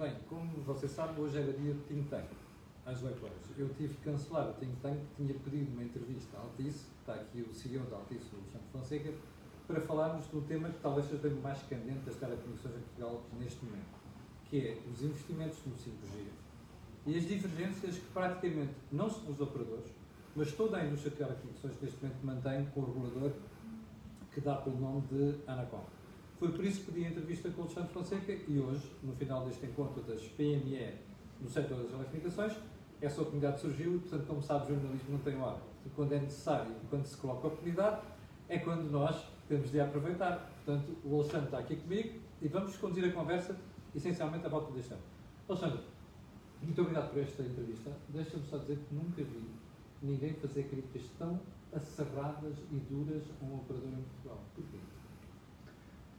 Bem, como você sabe, hoje era dia de think tank, às 8 horas. Eu tive que cancelar o think tank, tinha pedido uma entrevista à Altice, está aqui o CEO da Altice, o Alexandre Fonseca, para falarmos do tema que talvez seja mais candente das telecomunicações em Portugal neste momento, que é os investimentos no 5G e as divergências que praticamente não são os operadores, mas toda a indústria de telecomunicações neste momento mantém com o regulador que dá pelo nome de Anacom. Foi por isso que pedi entrevista com o Alexandre Fonseca e hoje, no final deste encontro das PME no setor das telecomunicações, essa oportunidade surgiu e, portanto, como sabe, o jornalismo não tem hora. E quando é necessário e quando se coloca a oportunidade, é quando nós temos de aproveitar. Portanto, o Alexandre está aqui comigo e vamos conduzir a conversa essencialmente à volta deste ano. Alexandre, muito obrigado por esta entrevista. Deixa-me só dizer que nunca vi ninguém fazer críticas tão acerradas e duras a um operador em Portugal. Porquê?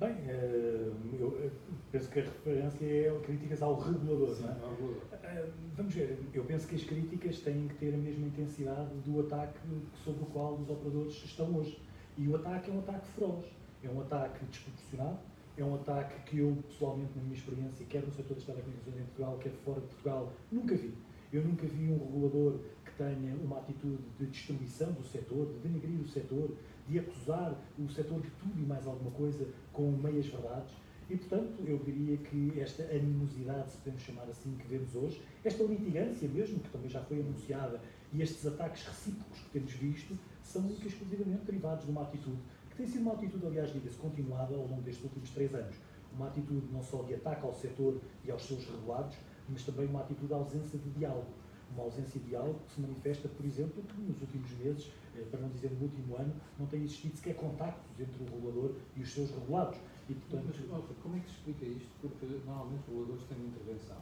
Bem, eh, eu penso que a referência é críticas ao regulador, Sim, não é? ao regulador. Eh, Vamos ver, eu penso que as críticas têm que ter a mesma intensidade do ataque sobre o qual os operadores estão hoje. E o ataque é um ataque feroz, é um ataque desproporcionado, é um ataque que eu, pessoalmente, na minha experiência, quer no setor das telecomunicações em Portugal, quer fora de Portugal, nunca vi. Eu nunca vi um regulador que tenha uma atitude de destruição do setor, de denegrir o setor, de acusar o setor de tudo e mais alguma coisa com meias verdades. E, portanto, eu diria que esta animosidade, se podemos chamar assim, que vemos hoje, esta litigância mesmo, que também já foi anunciada, e estes ataques recíprocos que temos visto, são e exclusivamente derivados de uma atitude, que tem sido uma atitude, aliás, diga-se, continuada ao longo destes últimos três anos. Uma atitude não só de ataque ao setor e aos seus regulados, mas também uma atitude de ausência de diálogo. Uma ausência de diálogo que se manifesta, por exemplo, que nos últimos meses, eh, para não dizer no último ano, não tem existido sequer contactos entre o regulador e os seus regulados. E, portanto, Mas, Alfred, como é que se explica isto? Porque normalmente os reguladores têm uma intervenção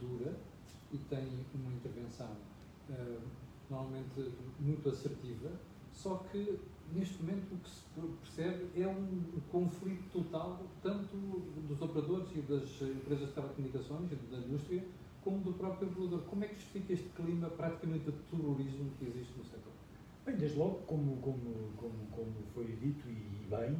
dura e têm uma intervenção eh, normalmente muito assertiva, só que neste momento o que se percebe é um conflito total, tanto dos operadores e das empresas de telecomunicações e da indústria, como do próprio regulador. Como é que justifica este clima praticamente de terrorismo que existe no setor? Bem, desde logo, como, como, como, como foi dito e bem,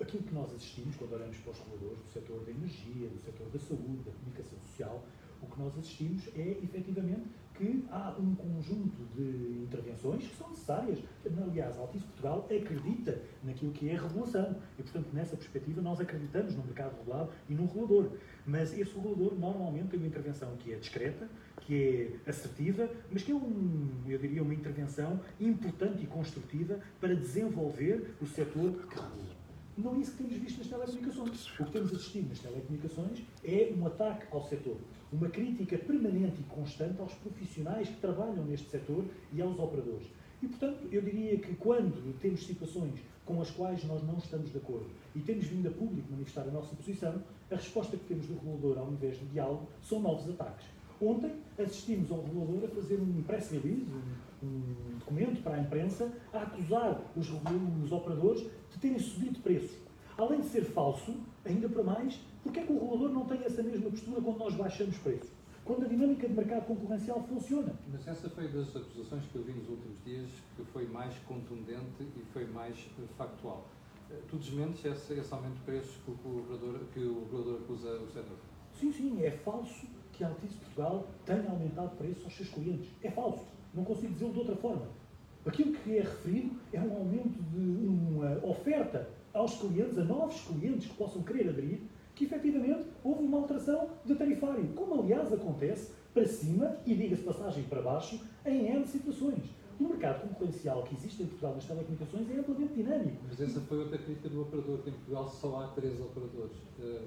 aquilo que nós assistimos quando olhamos para os reguladores do setor da energia, do setor da saúde, da comunicação social, o que nós assistimos é, efetivamente, que há um conjunto de intervenções que são necessárias. Aliás, a Altice Portugal acredita naquilo que é regulação e, portanto, nessa perspectiva, nós acreditamos no mercado regulado e no regulador. Mas esse regulador normalmente tem uma intervenção que é discreta, que é assertiva, mas que é, um, eu diria, uma intervenção importante e construtiva para desenvolver o setor que regula. Não é isso que temos visto nas telecomunicações. O que temos assistido nas telecomunicações é um ataque ao setor, uma crítica permanente e constante aos profissionais que trabalham neste setor e aos operadores. E, portanto, eu diria que quando temos situações com as quais nós não estamos de acordo e temos vindo a público manifestar a nossa posição, a resposta que temos do regulador ao invés de diálogo são novos ataques. Ontem assistimos ao regulador a fazer um press release, um, um documento para a imprensa, a acusar os, os operadores de terem subido preços. Além de ser falso, ainda para mais, porque é que o regulador não tem essa mesma postura quando nós baixamos preços? Quando a dinâmica de mercado concorrencial funciona. Mas essa foi das acusações que eu vi nos últimos dias que foi mais contundente e foi mais eh, factual. Eh, Tu desmentes esse, esse aumento de preços que o regulador, que o regulador acusa o setor? Sim, sim, é falso que a Altice Portugal tenha aumentado preços aos seus clientes. É falso. Não consigo dizê-lo de outra forma. Aquilo que é referido é um aumento de uma oferta aos clientes, a novos clientes que possam querer aderir, que efetivamente houve uma alteração de tarifário, como aliás acontece para cima e diga-se passagem para baixo em N situações. O mercado concorrencial que existe em Portugal nas telecomunicações é amplamente dinâmico. Mas essa foi outra crítica do operador, que em Portugal só há três operadores. Eh,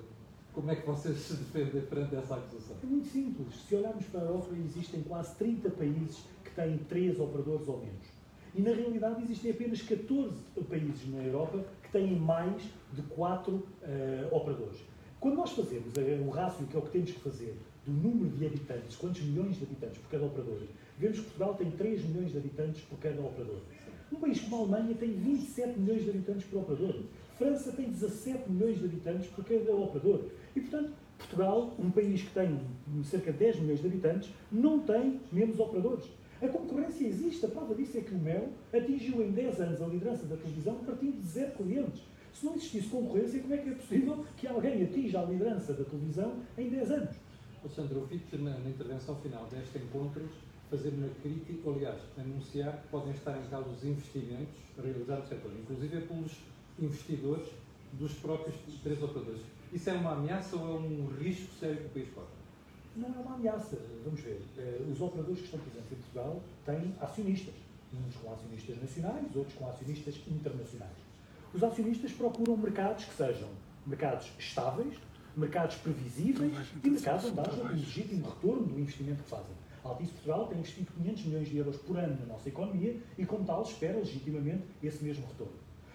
Como é que vocês se defendem perante essa acusação? É muito simples. Se olharmos para a Europa, existem quase 30 países que têm três operadores ou menos. E na realidade existem apenas 14 países na Europa que têm mais de 4 operadores. Quando nós fazemos eh, o rácio, que é o que temos que fazer, do número de habitantes, quantos milhões de habitantes por cada operador, vemos que Portugal tem 3 milhões de habitantes por cada operador. Um país como a Alemanha tem 27 milhões de habitantes por operador. França tem 17 milhões de habitantes por cada operador. E, portanto, Portugal, um país que tem cerca de 10 milhões de habitantes, não tem menos operadores. A concorrência existe, a prova disso é que o Mel atingiu em 10 anos a liderança da televisão partindo de zero clientes. Se não existisse concorrência, como é que é possível que alguém atinja a liderança da televisão em 10 anos? Alexandre, ouvi-te na, na intervenção final deste encontro fazer uma crítica, aliás, anunciar que podem estar em causa os investimentos realizados no setor, inclusive pelos investidores dos próprios três operadores. Isso é uma ameaça ou é um risco sério que o país corre? Não é uma ameaça. Vamos ver. Eh, os operadores que estão presentes em Portugal têm acionistas. Uns com acionistas nacionais, outros com acionistas internacionais. Os acionistas procuram mercados que sejam mercados estáveis, mercados previsíveis e mercados onde haja um legítimo retorno do investimento que fazem. A Altice Portugal tem investido 500 milhões de euros por ano na nossa economia e, como tal, espera legitimamente esse mesmo retorno.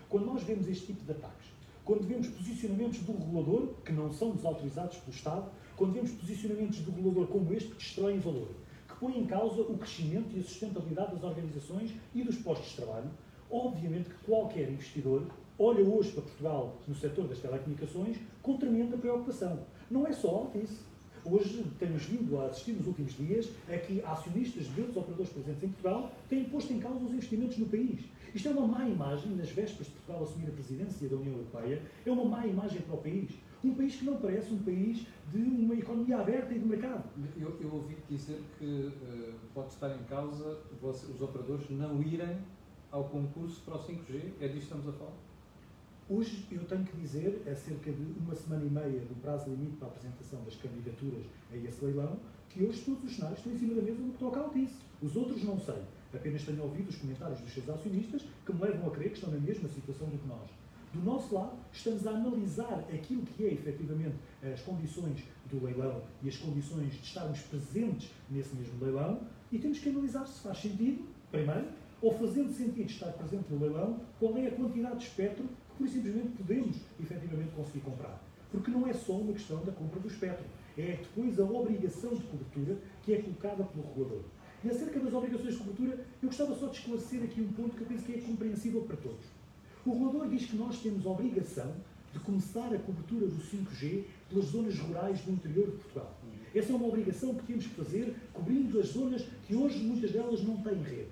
Quando nós vemos este tipo de ataques, quando vemos posicionamentos do regulador que não são desautorizados pelo Estado, quando vemos posicionamentos do regulador como este que destroem valor, que põem em causa o crescimento e a sustentabilidade das organizações e dos postos de trabalho, obviamente que qualquer investidor olha hoje para Portugal no setor das telecomunicações com tremenda preocupação. Não é só isso. Hoje temos vindo a assistir nos últimos dias a que acionistas de outros operadores presentes em Portugal têm posto em causa os investimentos no país. Isto é uma má imagem, nas vésperas de Portugal assumir a presidência da União Europeia, é uma má imagem para o país. Um país que não parece um país de uma economia aberta e de mercado. Eu, eu ouvi dizer que uh, pode estar em causa os operadores não irem ao concurso para o 5G. É disto que estamos a falar? Hoje eu tenho que dizer, é cerca de uma semana e meia do prazo limite para a apresentação das candidaturas a esse leilão, que hoje todos os cenários estão em cima da mesa no que toca ao Altice. Os outros não sei. Apenas tenho ouvido os comentários dos seus acionistas que me levam a crer que estão na mesma situação do que nós. Do nosso lado, estamos a analisar aquilo que é efetivamente as condições do leilão e as condições de estarmos presentes nesse mesmo leilão e temos que analisar se faz sentido, primeiro, ou fazendo sentido estar presente no leilão, qual é a quantidade de espectro por simplesmente podemos efetivamente conseguir comprar. Porque não é só uma questão da compra do espectro, é depois a obrigação de cobertura que é colocada pelo regulador. E acerca das obrigações de cobertura, eu gostava só de esclarecer aqui um ponto que eu penso que é compreensível para todos. O regulador diz que nós temos a obrigação de começar a cobertura do 5G pelas zonas rurais do interior de Portugal. Essa é uma obrigação que temos que fazer, cobrindo as zonas que hoje muitas delas não têm rede.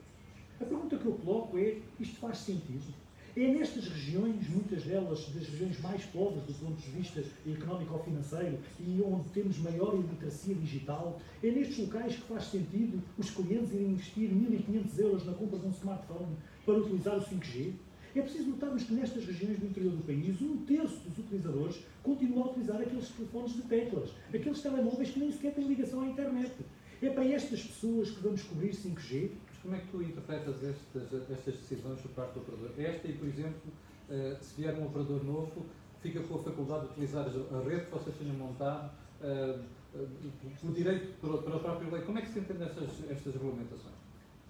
A pergunta que eu coloco é: isto faz sentido? É nestas regiões, muitas delas das regiões mais pobres do ponto de vista económico ou financeiro e onde temos maior iliteracia digital, é nestes locais que faz sentido os clientes irem investir 1.500 euros na compra de um smartphone para utilizar o 5G? É preciso notarmos que nestas regiões do interior do país, um terço dos utilizadores continua a utilizar aqueles telefones de teclas, aqueles telemóveis que nem sequer têm ligação à internet. É para estas pessoas que vamos cobrir 5G como é que tu interpretas estas, estas decisões por parte do operador? Esta e, por exemplo, uh, se vier um operador novo, fica com a faculdade de utilizar a rede que vocês tenham montado uh, uh, o direito para, a própria lei. Como é que se entendem estas, estas regulamentações?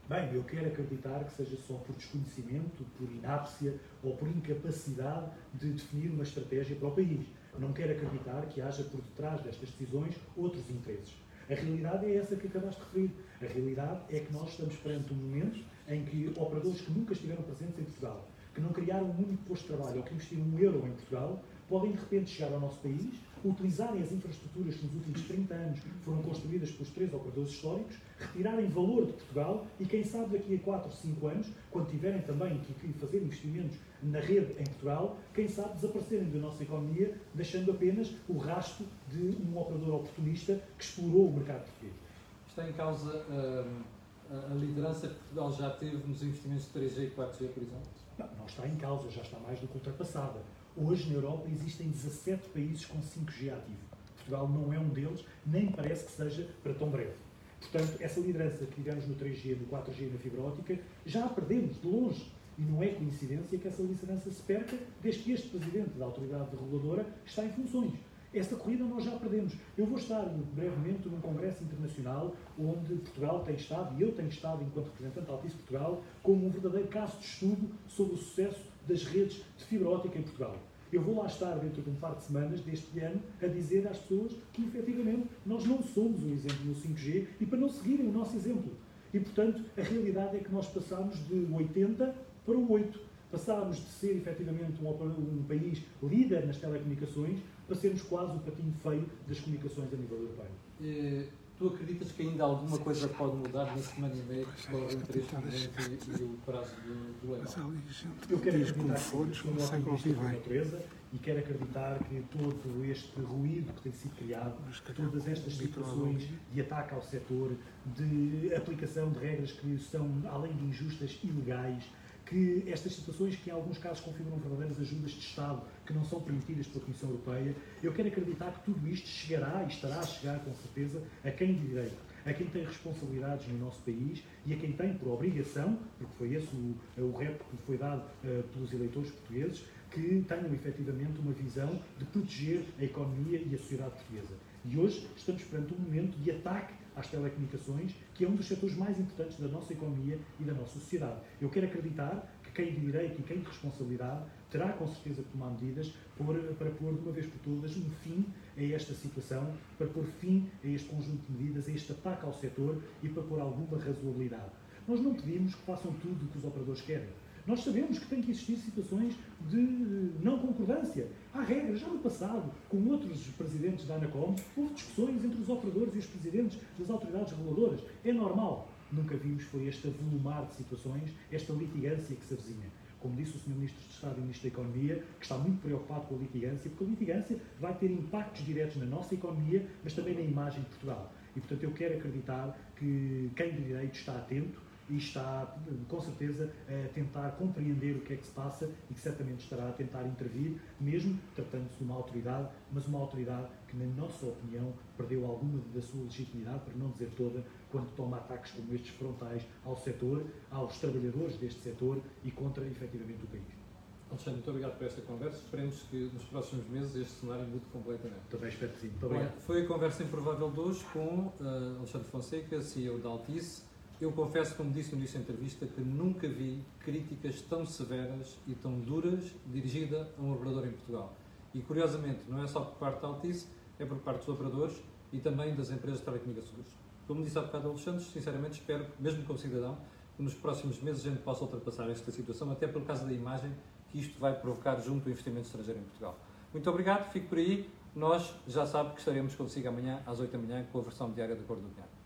Bem, eu quero acreditar que seja só por desconhecimento, por inápcia ou por incapacidade de definir uma estratégia para o país. Não quero acreditar que haja por detrás destas decisões outros interesses. A realidade é essa que acabaste de referir. A realidade é que nós estamos perante um momento em que operadores que nunca estiveram presentes em Portugal, que não criaram um único posto de trabalho ou que investiram um euro em Portugal, podem de repente chegar ao nosso país, utilizarem as infraestruturas que nos últimos 30 anos foram construídas pelos três operadores históricos, retirarem valor de Portugal e, quem sabe, daqui a 4 ou 5 anos, quando tiverem também que fazer investimentos na rede em Portugal, quem sabe desaparecerem da nossa economia, deixando apenas o rastro de um operador oportunista que explorou o mercado português. Está em causa hum, a liderança que Portugal já teve nos investimentos de 3G e 4G, por exemplo? Não, não está em causa, já está mais do que ultrapassada. Hoje, na Europa, existem 17 países com 5G ativo. Portugal não é um deles, nem parece que seja para tão breve. Portanto, essa liderança que tivemos no 3G, no 4G e na fibra óptica, já a perdemos de longe. E não é coincidência que essa liderança se perca desde que este presidente da autoridade reguladora está em funções. Esta corrida nós já perdemos. Eu vou estar brevemente num congresso internacional onde Portugal tem estado, e eu tenho estado enquanto representante da Altice Portugal, como um verdadeiro caso de estudo sobre o sucesso das redes de fibra óptica em Portugal. Eu vou lá estar dentro de um par de semanas deste ano a dizer às pessoas que efetivamente nós não somos um exemplo no 5G e para não seguirem o nosso exemplo. E portanto, a realidade é que nós passamos de 80 para o 8. Passámos de ser efetivamente um, um país líder nas telecomunicações para sermos quase o patinho feio das comunicações a nível europeu. Eh, tu acreditas que ainda alguma coisa pode mudar na semana e meia que corre entre este momento e, o prazo do, do leilão? Eu quero acreditar que, como optimista por natureza, e quero acreditar que todo este ruído que tem sido criado, todas estas situações de ataque ao setor, de aplicação de regras que são, além de injustas, ilegais, que estas situações, que em alguns casos configuram verdadeiras ajudas de Estado, que não são permitidas pela Comissão Europeia, eu quero acreditar que tudo isto chegará e estará a chegar com certeza a quem de direito, a quem tem responsabilidades no nosso país e a quem tem por obrigação, porque foi esse o, o rep que foi dado uh, pelos eleitores portugueses, que tenham efetivamente uma visão de proteger a economia e a sociedade portuguesa. E hoje estamos perante um momento de ataque às telecomunicações, que é um dos setores mais importantes da nossa economia e da nossa sociedade. Eu quero acreditar que quem de direito e quem de responsabilidade terá com certeza que tomar medidas por, para pôr de uma vez por todas um fim a esta situação, para pôr fim a este conjunto de medidas, a este ataque ao setor e para pôr alguma razoabilidade. Nós não pedimos que façam tudo o que os operadores querem. Nós sabemos que tem que existir situações de não concordância. Há regras. Já no passado, com outros presidentes da ANACOM, houve discussões entre os operadores e os presidentes das autoridades reguladoras. É normal. Nunca vimos foi este avolumar de situações, esta litigância que se avizinha. Como disse o Sr. Ministro de Estado e Ministro da Economia, que está muito preocupado com a litigância, porque a litigância vai ter impactos diretos na nossa economia, mas também na imagem de Portugal. E, portanto, eu quero acreditar que quem de direito está atento e está, com certeza, a tentar compreender o que é que se passa e que certamente estará a tentar intervir, mesmo tratando-se de uma autoridade, mas uma autoridade que, na nossa opinião, perdeu alguma da sua legitimidade, para não dizer toda, quando toma ataques como estes frontais ao setor, aos trabalhadores deste setor e contra, efetivamente, o país. Alexandre, muito obrigado por esta conversa. Esperemos que nos próximos meses este cenário mude completamente. Também espero que sim. Muito obrigado. Foi a conversa improvável de hoje com uh, Alexandre Fonseca, CEO da Altice. Eu confesso, como disse no início da entrevista, que nunca vi críticas tão severas e tão duras dirigida a um operador em Portugal. E curiosamente, não é só por parte da Altice, é por parte dos operadores e também das empresas de telecomunicações. Como disse há bocado Alexandre, sinceramente espero, mesmo como cidadão, que nos próximos meses a gente possa ultrapassar esta situação, até por causa da imagem que isto vai provocar junto ao investimento estrangeiro em Portugal. Muito obrigado, fico por aí. Nós já sabe que estaremos consigo amanhã às 8 da manhã com a versão diária da Cor do Dinheiro.